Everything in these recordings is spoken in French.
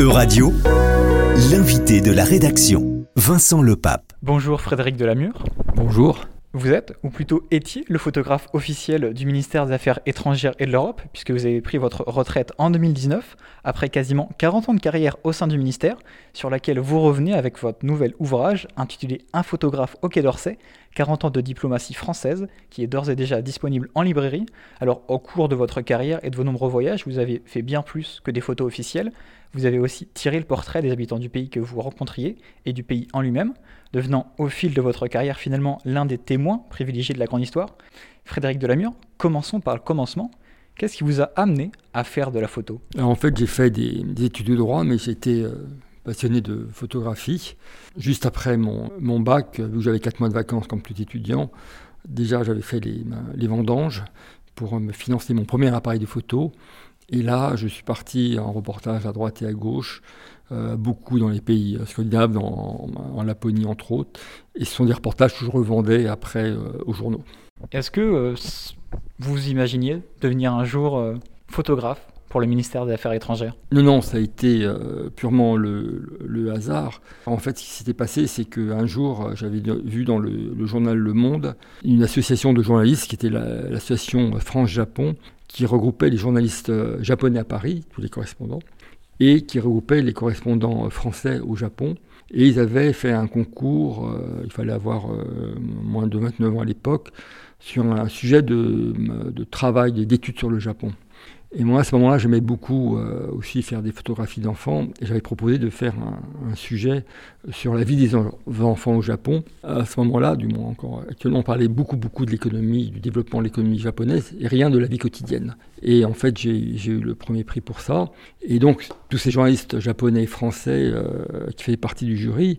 E-Radio, l'invité de la rédaction, Vincent Lepape. Bonjour Frédéric Delamure. Bonjour. Vous êtes, ou plutôt étiez, le photographe officiel du ministère des Affaires étrangères et de l'Europe, puisque vous avez pris votre retraite en 2019, après quasiment 40 ans de carrière au sein du ministère, sur laquelle vous revenez avec votre nouvel ouvrage intitulé Un photographe au Quai d'Orsay, 40 ans de diplomatie française, qui est d'ores et déjà disponible en librairie. Alors, au cours de votre carrière et de vos nombreux voyages, vous avez fait bien plus que des photos officielles. Vous avez aussi tiré le portrait des habitants du pays que vous rencontriez et du pays en lui-même, devenant au fil de votre carrière finalement l'un des témoins privilégiés de la grande histoire. Frédéric Delamure, commençons par le commencement. Qu'est-ce qui vous a amené à faire de la photo? En fait, j'ai fait des, études de droit, mais j'étais euh, passionné de photographie. Juste après mon, mon bac, que j'avais 4 mois de vacances comme tout étudiant, déjà j'avais fait les, vendanges pour me financer mon premier appareil de photo. Et là, je suis parti en reportage à droite et à gauche, euh, beaucoup dans les pays scandinaves, en, Laponie entre autres. Et ce sont des reportages que je revendais après euh, aux journaux. Est-ce que euh, vous imaginiez devenir un jour photographe? Pour le ministère des Affaires étrangères Non, non, ça a été purement le, hasard. En fait, ce qui s'était passé, c'est qu'un jour, j'avais vu dans le, journal Le Monde une association de journalistes qui était l'association France-Japon, qui regroupait les journalistes euh, japonais à Paris, tous les correspondants, et qui regroupait les correspondants euh, français au Japon. Et ils avaient fait un concours, euh, il fallait avoir moins de 29 ans à l'époque, sur un sujet de, de travail, d'études sur le Japon. Et moi, à ce moment-là, j'aimais beaucoup euh, aussi faire des photographies d'enfants. Et j'avais proposé de faire un, sujet sur la vie des enfants au Japon. À ce moment-là, du moins encore actuellement, on parlait beaucoup, beaucoup de l'économie, du développement de l'économie japonaise, et rien de la vie quotidienne. Et en fait, j'ai eu le premier prix pour ça. Et donc, tous ces journalistes japonais et français euh, qui faisaient partie du jury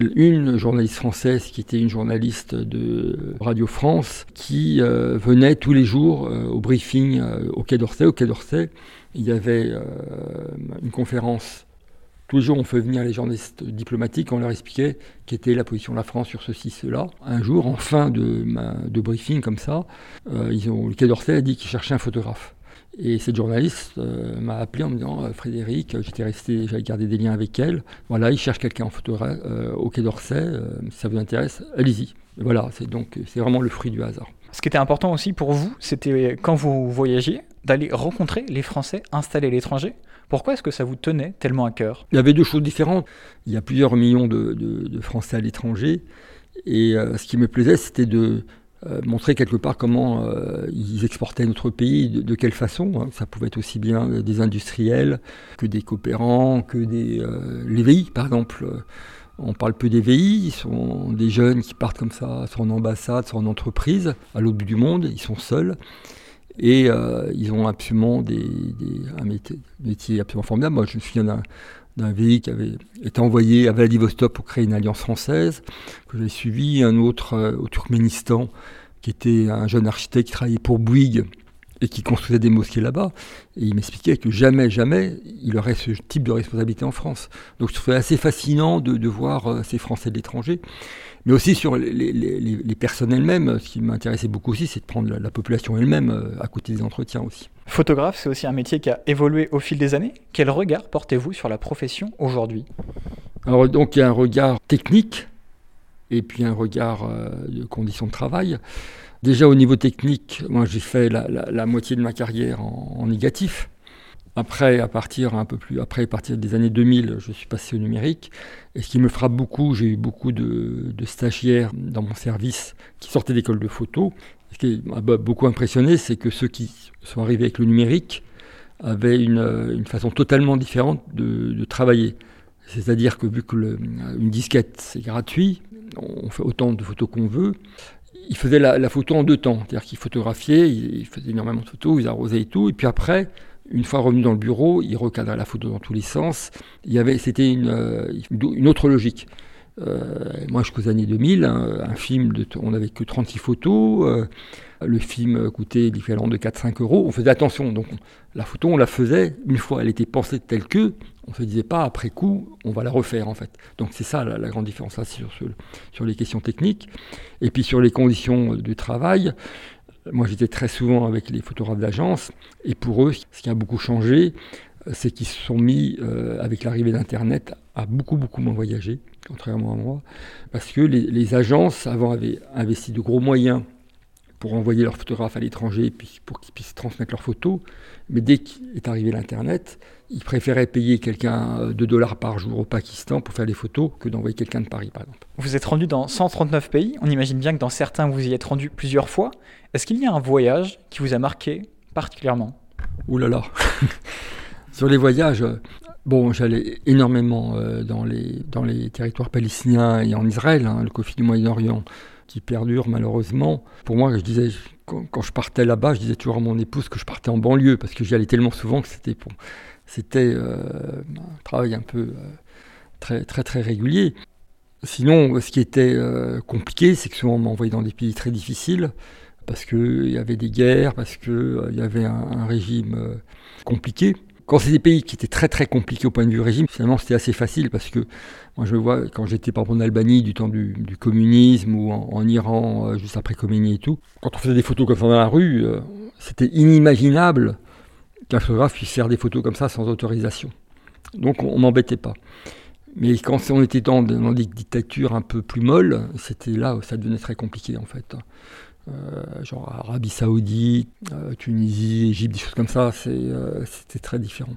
une journaliste française qui était une journaliste de Radio France qui euh, venait tous les jours euh, au briefing euh, au Quai d'Orsay. Au Quai d'Orsay, il y avait une conférence. Tous les jours, on fait venir les journalistes diplomatiques, on leur expliquait quelle était la position de la France sur ceci, cela. Un jour, en fin de, de briefing comme ça, le Quai d'Orsay a dit qu'il cherchait un photographe. Et cette journaliste euh, m'a appelé en me disant euh, Frédéric, j'étais resté, j'avais gardé des liens avec elle. Voilà, il cherche quelqu'un en photo euh, au Quai d'Orsay. si ça vous intéresse, allez-y. Voilà, c'est donc c'est vraiment le fruit du hasard. Ce qui était important aussi pour vous, c'était quand vous voyagiez, d'aller rencontrer les Français installés à l'étranger. Pourquoi est-ce que ça vous tenait tellement à cœur? Il y avait deux choses différentes. Il y a plusieurs millions de, de Français à l'étranger. Et ce qui me plaisait, c'était de, euh, montrer quelque part comment euh, ils exportaient notre pays, de, quelle façon. Hein. Ça pouvait être aussi bien des industriels que des coopérants, que des euh, les VI, par exemple. On parle peu des VI, ils sont des jeunes qui partent comme ça, soit en ambassade, soit en entreprise, à l'autre bout du monde, ils sont seuls. Et ils ont absolument des, un métier, absolument formidable. Moi, je me souviens d'un VI qui avait été envoyé à Vladivostok pour créer une alliance française, que j'ai suivi, un autre au Turkménistan qui était un jeune architecte qui travaillait pour Bouygues et qui construisait des mosquées là-bas. Et il m'expliquait que jamais, jamais, il aurait ce type de responsabilité en France. Donc je trouvais assez fascinant de, voir euh, ces Français de l'étranger. Mais aussi sur les, personnes elles-mêmes, ce qui m'intéressait beaucoup aussi, c'est de prendre la, population elle-même euh, à côté des entretiens aussi. Photographe, c'est aussi un métier qui a évolué au fil des années. Quel regard portez-vous sur la profession aujourd'hui? Alors donc il y a un regard technique et puis un regard euh, de conditions de travail. Déjà au niveau technique, moi j'ai fait la, moitié de ma carrière en, négatif. Après, à partir un peu plus après, à partir des années 2000, je suis passé au numérique. Et ce qui me frappe beaucoup, j'ai eu beaucoup de, stagiaires dans mon service qui sortaient d'école de photo. Ce qui m'a beaucoup impressionné, c'est que ceux qui sont arrivés avec le numérique avaient une, façon totalement différente de, travailler. C'est-à-dire que vu que une disquette c'est gratuit, on fait autant de photos qu'on veut. Il faisait la, photo en deux temps, c'est-à-dire qu'il photographiait, il, faisait énormément de photos, il arrosait et tout, et puis après, une fois revenu dans le bureau, il recadrait la photo dans tous les sens. Il y avait, c'était une, euh, une autre logique. Euh, moi, jusqu'aux années 2000, un, film, on n'avait que 36 photos. Euh, le film coûtait l'équivalent de 4-5 euros. On faisait attention. Donc, la photo, on la faisait une fois. Elle était pensée telle que. On ne se disait pas après coup, on va la refaire en fait. Donc, c'est ça la, grande différence là, sur, sur les questions techniques. Et puis, sur les conditions de travail. Moi, j'étais très souvent avec les photographes d'agence. Et pour eux, ce qui a beaucoup changé, c'est qu'ils se sont mis, avec l'arrivée d'Internet, à beaucoup, beaucoup moins voyager, contrairement à moi, parce que les, les agences, avant, avaient investi de gros moyens pour envoyer leurs photographes à l'étranger pour qu'ils puissent transmettre leurs photos. Mais dès qu'est arrivé l'Internet, ils préféraient payer quelqu'un 2 dollars par jour au Pakistan pour faire des photos que d'envoyer quelqu'un de Paris, par exemple. Vous êtes rendu dans 139 pays. On imagine bien que dans certains, vous y êtes rendu plusieurs fois. Est-ce qu'il y a un voyage qui vous a marqué particulièrement? Ouh là là Sur les voyages, bon, j'allais énormément euh, dans, les, dans les territoires palestiniens et en Israël, hein, le conflit du Moyen-Orient qui perdure malheureusement. Pour moi, je disais, quand, je partais là-bas, je disais toujours à mon épouse que je partais en banlieue parce que j'y allais tellement souvent que c'était c'était euh, un travail un peu euh, très très très régulier. Sinon, ce qui était euh, compliqué, c'est que souvent on m'envoyait dans des pays très difficiles parce qu'il y avait des guerres, parce qu'il y avait un régime compliqué. Quand c'est des pays qui étaient très très compliqués au point de vue régime, finalement c'était assez facile parce que moi je vois quand j'étais par exemple en Albanie du temps du, communisme ou en, Iran euh, juste après Khomeini et tout, quand on faisait des photos comme ça dans la rue, euh, c'était inimaginable qu'un photographe puisse faire des photos comme ça sans autorisation. Donc on, m'embêtait pas. Mais quand on était dans, dans des dictatures un peu plus molles, c'était là où ça devenait très compliqué en fait. Euh, genre Arabie Saoudite, euh, Tunisie, Égypte, des choses comme ça, euh, c'était très différent.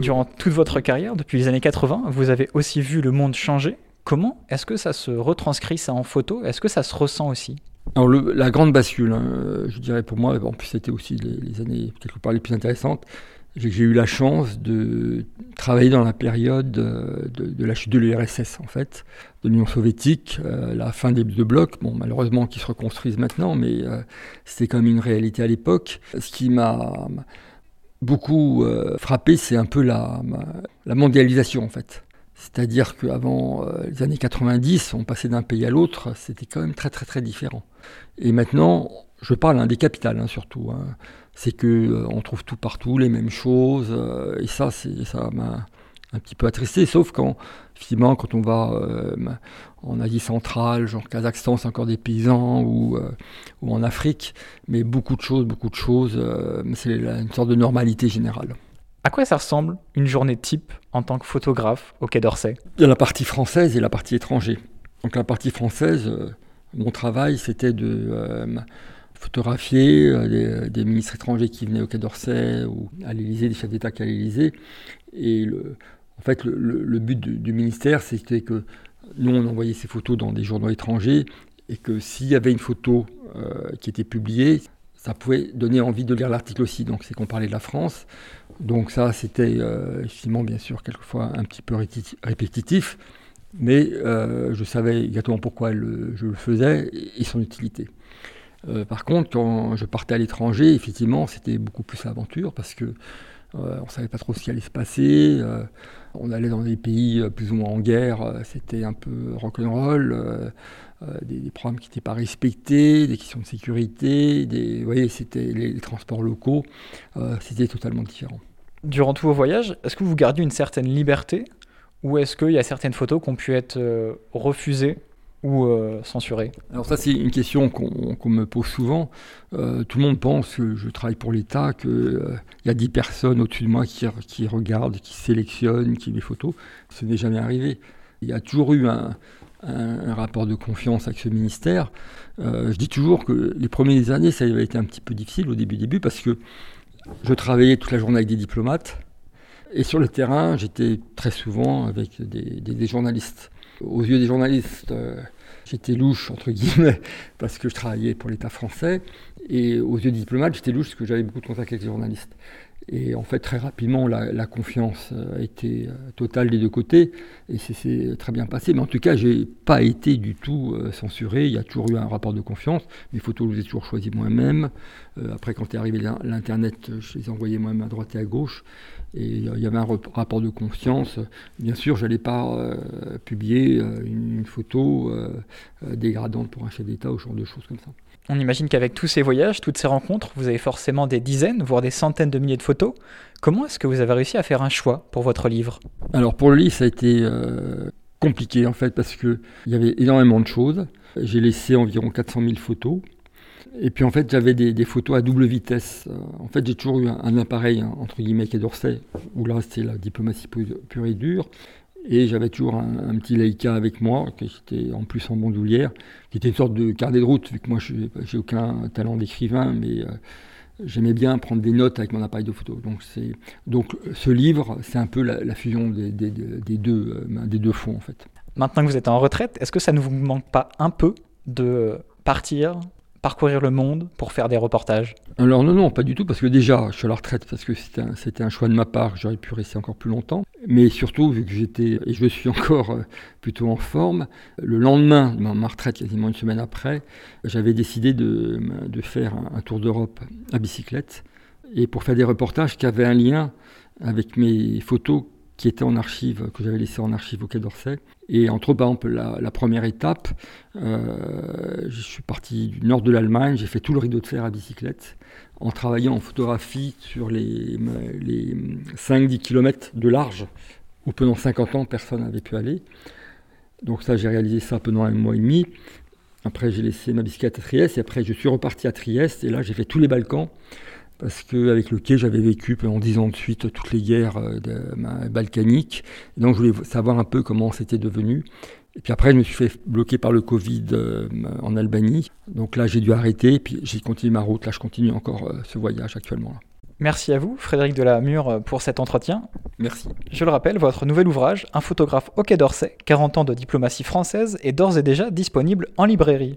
Durant toute votre carrière, depuis les années 80, vous avez aussi vu le monde changer. Comment est-ce que ça se retranscrit ça en photo? Est-ce que ça se ressent aussi? Alors la grande bascule, hein, je dirais pour moi, en plus c'était aussi les, les, années quelque part les plus intéressantes, j'ai eu la chance de travailler dans la période de, la chute de l'URSS, en fait, de l'Union soviétique, euh, la fin des deux blocs, bon, malheureusement qui se reconstruisent maintenant, mais euh, c'était quand même une réalité à l'époque. Ce qui m'a beaucoup euh, frappé, c'est un peu la, mondialisation, en fait. C'est-à-dire qu'avant les années 90, on passait d'un pays à l'autre, c'était quand même très très très différent. Et maintenant, je parle des capitales hein, surtout. Hein c'est que euh, on trouve tout partout, les mêmes choses, euh, et ça, ça m'a un petit peu attristé, sauf quand, effectivement, quand on va euh, en Asie centrale, genre Kazakhstan, c'est encore des paysans, ou, ou en Afrique, mais beaucoup de choses, beaucoup de choses, c'est une sorte de normalité générale. À quoi ça ressemble une journée type en tant que photographe au Quai d'Orsay? Il y a la partie française et la partie étrangère. Donc la partie française, mon travail, c'était de photographier euh, des, ministres étrangers qui venaient au Quai d'Orsay ou à l'Élysée, des chefs d'État qui à l'Élysée. Et le, en fait, le, but du, ministère, c'était que nous, on envoyait ces photos dans des journaux étrangers et que s'il y avait une photo euh, qui était publiée, ça pouvait donner envie de lire l'article aussi. Donc, c'est qu'on parlait de la France. Donc, ça, c'était euh, bien sûr, quelquefois un petit peu répétitif. Mais je savais exactement pourquoi je le faisais et son utilité. Euh, par contre, quand je partais à l'étranger, effectivement, c'était beaucoup plus l'aventure parce que euh, on savait pas trop ce qui allait se passer. Euh, on allait dans des pays plus ou moins en guerre, c'était un peu rock'n'roll, des, des programmes qui n'étaient pas respectés, des questions de sécurité, des, vous voyez, c'était les, les, transports locaux, c'était totalement différent. Durant tous vos voyages, est-ce que vous gardiez une certaine liberté ou est-ce qu'il y a certaines photos qui ont pu être refusées ou euh, censuré Alors ça c'est une question qu'on me pose souvent. Euh, tout le monde pense que je travaille pour l'État, qu'il euh, y a 10 personnes au-dessus de moi qui, regardent, qui sélectionnent, qui les photos. Ce n'est jamais arrivé. Il y a toujours eu un, rapport de confiance avec ce ministère. je dis toujours que les premières années, ça avait été un petit peu difficile au début, début parce que je travaillais toute la journée avec des diplomates. Et sur le terrain, j'étais très souvent avec des journalistes. Aux yeux des journalistes, j'étais louche, entre guillemets, parce que je travaillais pour l'État français. Et aux yeux des diplomates, j'étais louche parce que j'avais beaucoup de contacts avec les journalistes. Et en fait, très rapidement, la, confiance a été euh, totale des deux côtés, et c'est très bien passé. Mais en tout cas, j'ai pas été du tout euh, censuré. Il y a toujours eu un rapport de confiance. Mes photos, je les ai toujours choisies moi-même. Euh, après, quand est arrivé l'Internet, je les ai envoyées moi-même à droite et à gauche. Et il y avait un rapport de confiance. Bien sûr, je n'allais pas publier une, photo dégradante pour un chef d'État ou ce genre de choses comme ça. On imagine qu'avec tous ces voyages, toutes ces rencontres, vous avez forcément des dizaines, voire des centaines de milliers de photos. Comment est-ce que vous avez réussi à faire un choix pour votre livre? Alors pour le livre, ça a été euh, compliqué en fait parce qu'il y avait énormément de choses. J'ai laissé environ 400 000 photos. Et puis en fait, j'avais des, photos à double vitesse. En fait, j'ai toujours eu un, appareil, hein, entre guillemets, qui d'Orsay, où là, c'était la diplomatie pure et dure. Et j'avais toujours un, petit Leica avec moi, qui était en plus en bandoulière, qui était une sorte de carnet de route, vu que moi, je n'ai aucun talent d'écrivain, mais euh, j'aimais bien prendre des notes avec mon appareil de photo. Donc, donc ce livre, c'est un peu la, fusion des, deux, euh, des deux fonds, en fait. Maintenant que vous êtes en retraite, est-ce que ça ne vous manque pas un peu de partir parcourir le monde pour faire des reportages Alors non, non, pas du tout, parce que déjà, je suis à la retraite, parce que c'était un, choix de ma part, j'aurais pu rester encore plus longtemps. Mais surtout, vu que j'étais, et je suis encore euh, plutôt en forme, le lendemain de ma retraite, quasiment une semaine après, j'avais décidé de, de faire un, tour d'Europe à bicyclette, et pour faire des reportages qui avaient un lien avec mes photos qui étaient en archive, que j'avais laissées en archive au Quai d'Orsay. Et entre par exemple, la, première étape, euh, je suis parti du nord de l'Allemagne, j'ai fait tout le rideau de fer à bicyclette, en travaillant en photographie sur les, les 5-10 km de large, où pendant 50 ans, personne n'avait pu aller. Donc ça, j'ai réalisé ça pendant un mois et demi. Après, j'ai laissé ma bicyclette à Trieste, et après, je suis reparti à Trieste, et là, j'ai fait tous les Balkans parce qu'avec le quai, j'avais vécu pendant dix ans de suite toutes les guerres euh, balkaniques. donc, je voulais savoir un peu comment c'était devenu. Et puis après, je me suis fait bloquer par le Covid euh, en Albanie. Donc là, j'ai dû arrêter. Et puis j'ai continué ma route. Là, je continue encore euh, ce voyage actuellement. Merci à vous, Frédéric Delamure, pour cet entretien. Merci. Je le rappelle, votre nouvel ouvrage, Un photographe au Quai d'Orsay, 40 ans de diplomatie française, est d'ores et déjà disponible en librairie.